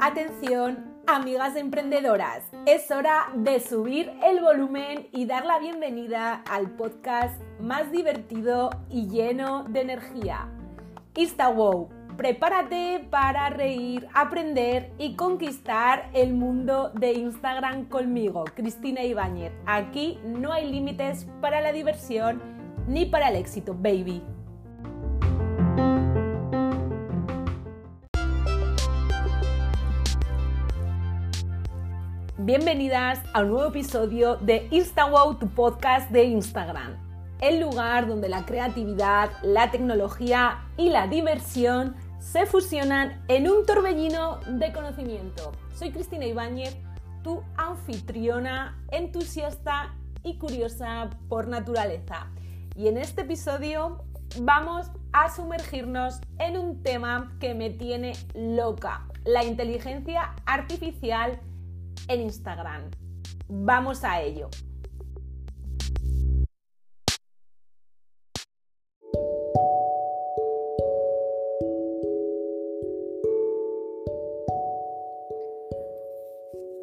Atención, amigas emprendedoras, es hora de subir el volumen y dar la bienvenida al podcast más divertido y lleno de energía. InstaWow, prepárate para reír, aprender y conquistar el mundo de Instagram conmigo, Cristina Ibáñez. Aquí no hay límites para la diversión ni para el éxito, baby. Bienvenidas a un nuevo episodio de InstaWow, tu podcast de Instagram. El lugar donde la creatividad, la tecnología y la diversión se fusionan en un torbellino de conocimiento. Soy Cristina Ibáñez, tu anfitriona, entusiasta y curiosa por naturaleza. Y en este episodio vamos a sumergirnos en un tema que me tiene loca, la inteligencia artificial en Instagram. Vamos a ello.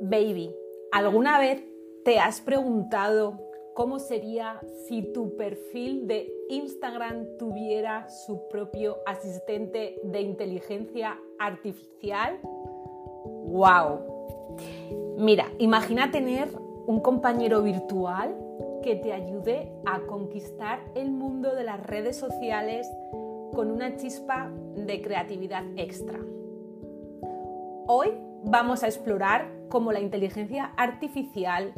Baby, ¿alguna vez te has preguntado cómo sería si tu perfil de Instagram tuviera su propio asistente de inteligencia artificial? ¡Wow! Mira, imagina tener un compañero virtual que te ayude a conquistar el mundo de las redes sociales con una chispa de creatividad extra. Hoy vamos a explorar cómo la inteligencia artificial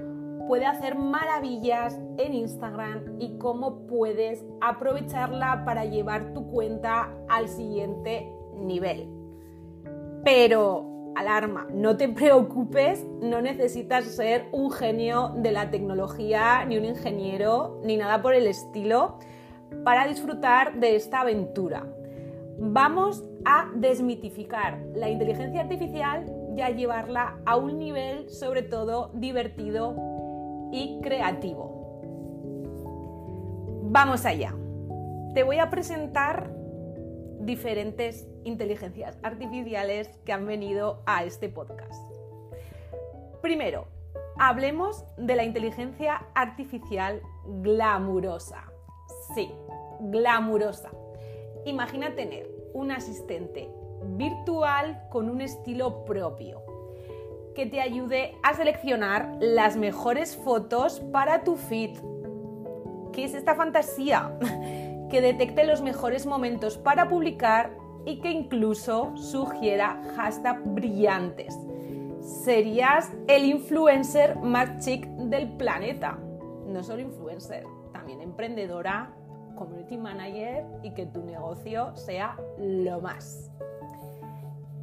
puede hacer maravillas en Instagram y cómo puedes aprovecharla para llevar tu cuenta al siguiente nivel. Pero alarma, no te preocupes, no necesitas ser un genio de la tecnología, ni un ingeniero, ni nada por el estilo para disfrutar de esta aventura. Vamos a desmitificar la inteligencia artificial y a llevarla a un nivel sobre todo divertido y creativo. Vamos allá. Te voy a presentar diferentes inteligencias artificiales que han venido a este podcast. Primero, hablemos de la inteligencia artificial glamurosa. Sí, glamurosa. Imagina tener un asistente virtual con un estilo propio que te ayude a seleccionar las mejores fotos para tu feed. ¿Qué es esta fantasía? que detecte los mejores momentos para publicar y que incluso sugiera hashtags brillantes. Serías el influencer más chic del planeta. No solo influencer, también emprendedora, community manager y que tu negocio sea lo más.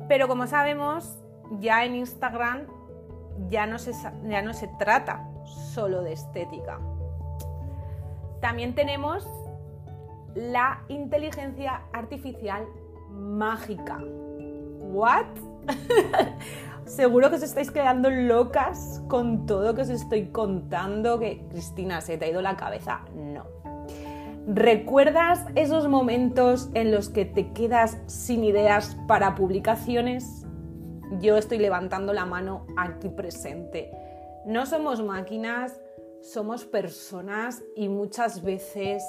Pero como sabemos, ya en Instagram ya no se, ya no se trata solo de estética. También tenemos la inteligencia artificial mágica. ¿What? Seguro que os estáis quedando locas con todo que os estoy contando, que Cristina, ¿se te ha ido la cabeza? No. ¿Recuerdas esos momentos en los que te quedas sin ideas para publicaciones? Yo estoy levantando la mano aquí presente. No somos máquinas, somos personas y muchas veces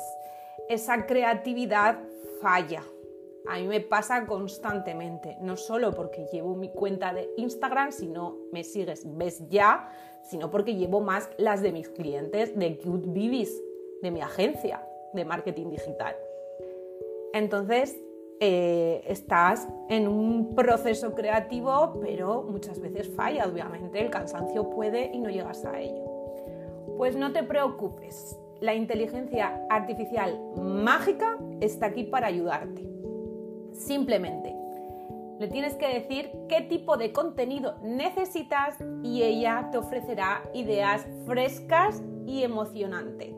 esa creatividad falla. A mí me pasa constantemente, no solo porque llevo mi cuenta de Instagram, si no me sigues, ves ya, sino porque llevo más las de mis clientes de Cute Bibis, de mi agencia de marketing digital. Entonces, eh, estás en un proceso creativo, pero muchas veces falla, obviamente, el cansancio puede y no llegas a ello. Pues no te preocupes, la inteligencia artificial mágica está aquí para ayudarte. Simplemente le tienes que decir qué tipo de contenido necesitas y ella te ofrecerá ideas frescas y emocionantes.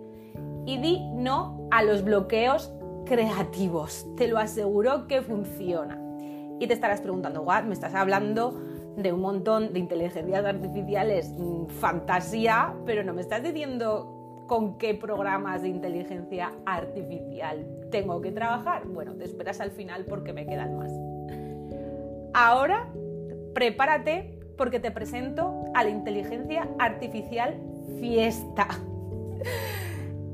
Y di no a los bloqueos creativos. Te lo aseguro que funciona. Y te estarás preguntando, ¿what? Me estás hablando de un montón de inteligencias artificiales, mm, fantasía, pero no me estás diciendo con qué programas de inteligencia artificial tengo que trabajar. Bueno, te esperas al final porque me quedan más. Ahora, prepárate porque te presento a la inteligencia artificial fiesta.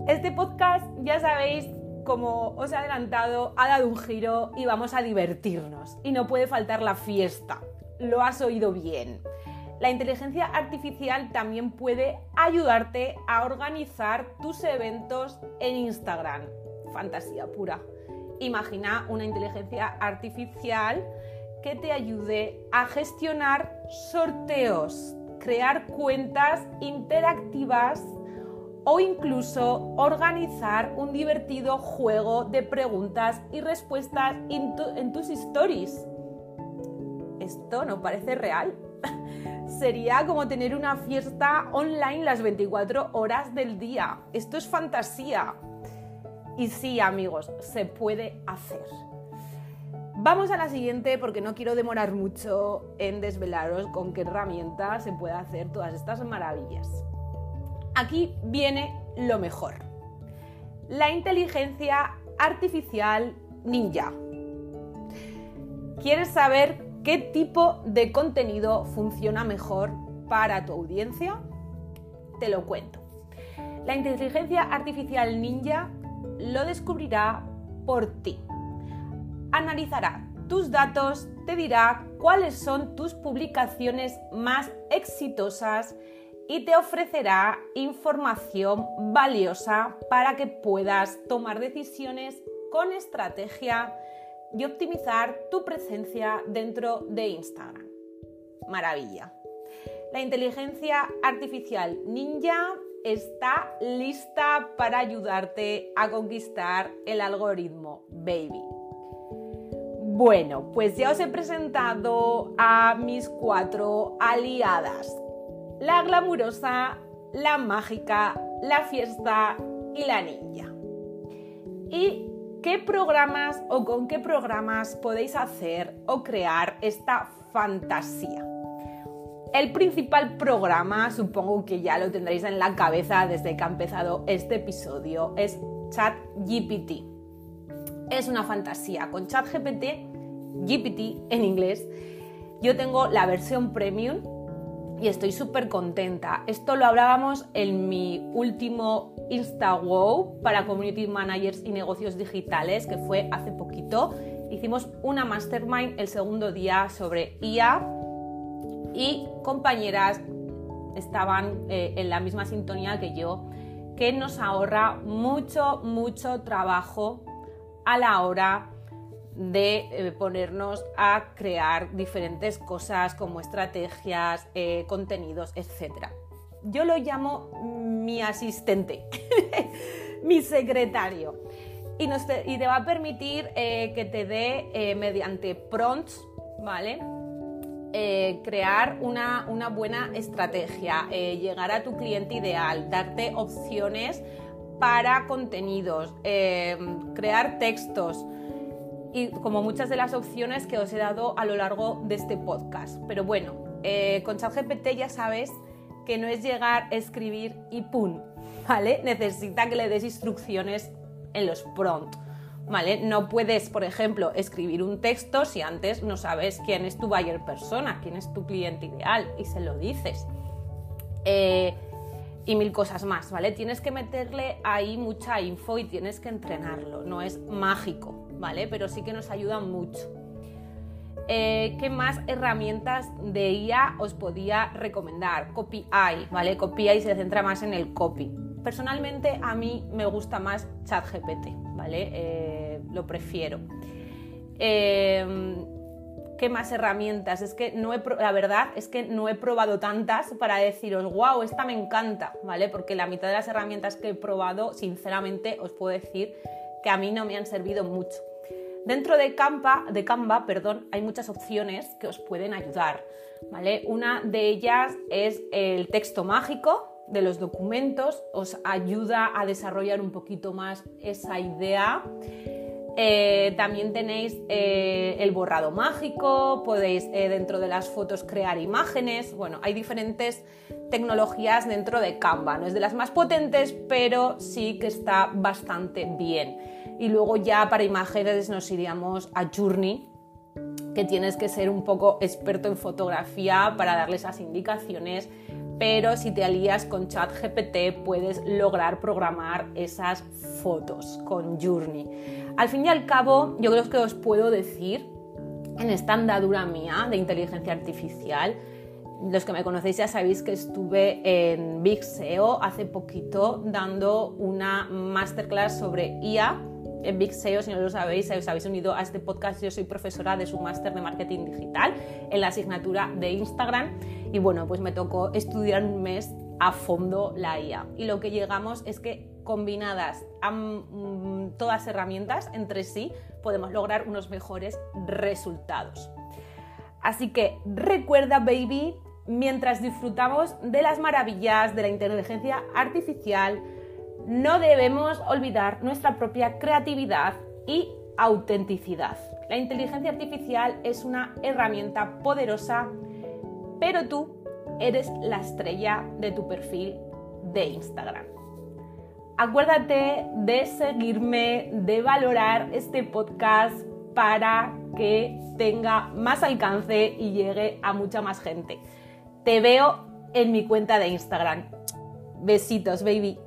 Este podcast, ya sabéis, como os he adelantado, ha dado un giro y vamos a divertirnos. Y no puede faltar la fiesta. Lo has oído bien. La inteligencia artificial también puede ayudarte a organizar tus eventos en Instagram. Fantasía pura. Imagina una inteligencia artificial que te ayude a gestionar sorteos, crear cuentas interactivas o incluso organizar un divertido juego de preguntas y respuestas en, tus stories. Esto no parece real. Sería como tener una fiesta online las 24 horas del día. Esto es fantasía. Y sí, amigos, se puede hacer. Vamos a la siguiente porque no quiero demorar mucho en desvelaros con qué herramienta se puede hacer todas estas maravillas. Aquí viene lo mejor. La inteligencia artificial ninja. ¿Quieres saber qué tipo de contenido funciona mejor para tu audiencia? Te lo cuento. La inteligencia artificial ninja lo descubrirá por ti. Analizará tus datos, te dirá cuáles son tus publicaciones más exitosas y te ofrecerá información valiosa para que puedas tomar decisiones con estrategia y optimizar tu presencia dentro de Instagram. Maravilla. La inteligencia artificial ninja está lista para ayudarte a conquistar el algoritmo, baby. Bueno, pues ya os he presentado a mis cuatro aliadas la glamurosa, la mágica, la fiesta y la ninja. ¿Y qué programas o con qué programas podéis hacer o crear esta fantasía? El principal programa, supongo que ya lo tendréis en la cabeza desde que ha empezado este episodio, es ChatGPT. Es una fantasía. Con ChatGPT, GPT en inglés, yo tengo la versión premium y estoy súper contenta. Esto lo hablábamos en mi último InstaWow para Community Managers y Negocios Digitales, que fue hace poquito. Hicimos una mastermind el segundo día sobre IA y compañeras estaban eh, en la misma sintonía que yo, que nos ahorra mucho, mucho trabajo a la hora de eh, ponernos a crear diferentes cosas como estrategias, eh, contenidos, etc. Yo lo llamo mi asistente, mi secretario. Y, te, va a permitir eh, que te dé mediante prompts, ¿vale? crear una, una, buena estrategia, llegar a tu cliente ideal, darte opciones para contenidos, crear textos, y como muchas de las opciones que os he dado a lo largo de este podcast. Pero bueno, eh, con ChatGPT ya sabes que no es llegar, escribir y ¡pum! ¿Vale? Necesita que le des instrucciones en los prompts. ¿Vale? No puedes, por ejemplo, escribir un texto si antes no sabes quién es tu buyer persona, quién es tu cliente ideal y se lo dices. Eh, y mil cosas más, ¿vale? Tienes que meterle ahí mucha info y tienes que entrenarlo, no es mágico, ¿vale? Pero sí que nos ayuda mucho. Eh, ¿Qué más herramientas de IA os podía recomendar? CopyEye, ¿vale? CopyEye se centra más en el copy. Personalmente a mí me gusta más ChatGPT, ¿vale? Eh, lo prefiero. Eh, ¿Qué más herramientas? Es que no he, la verdad es que no he probado tantas para deciros, wow, esta me encanta, ¿vale? Porque la mitad de las herramientas que he probado, sinceramente, os puedo decir que a mí no me han servido mucho. Dentro de Canva, de Canva perdón, hay muchas opciones que os pueden ayudar, ¿vale? Una de ellas es el texto mágico de los documentos, os ayuda a desarrollar un poquito más esa idea Eh, también tenéis eh, el borrado mágico, podéis eh, dentro de las fotos crear imágenes. Bueno, hay diferentes tecnologías dentro de Canva. No es de las más potentes, pero sí que está bastante bien. Y luego ya para imágenes nos iríamos a Journey, que tienes que ser un poco experto en fotografía para darle esas indicaciones, pero si te alías con ChatGPT puedes lograr programar esas fotos con Journey. Al fin y al cabo, yo creo que os puedo decir, en esta andadura mía de inteligencia artificial, los que me conocéis ya sabéis que estuve en Big SEO hace poquito dando una masterclass sobre IA en Big SEO, si no lo sabéis, os habéis unido a este podcast, yo soy profesora de su máster de marketing digital en la asignatura de Instagram y bueno, pues me tocó estudiar un mes a fondo la IA y lo que llegamos es que combinadas mm, todas herramientas entre sí podemos lograr unos mejores resultados. Así que recuerda, baby, mientras disfrutamos de las maravillas de la inteligencia artificial, no debemos olvidar nuestra propia creatividad y autenticidad. La inteligencia artificial es una herramienta poderosa, pero tú eres la estrella de tu perfil de Instagram. Acuérdate de seguirme, de valorar este podcast para que tenga más alcance y llegue a mucha más gente. Te veo en mi cuenta de Instagram. Besitos, baby.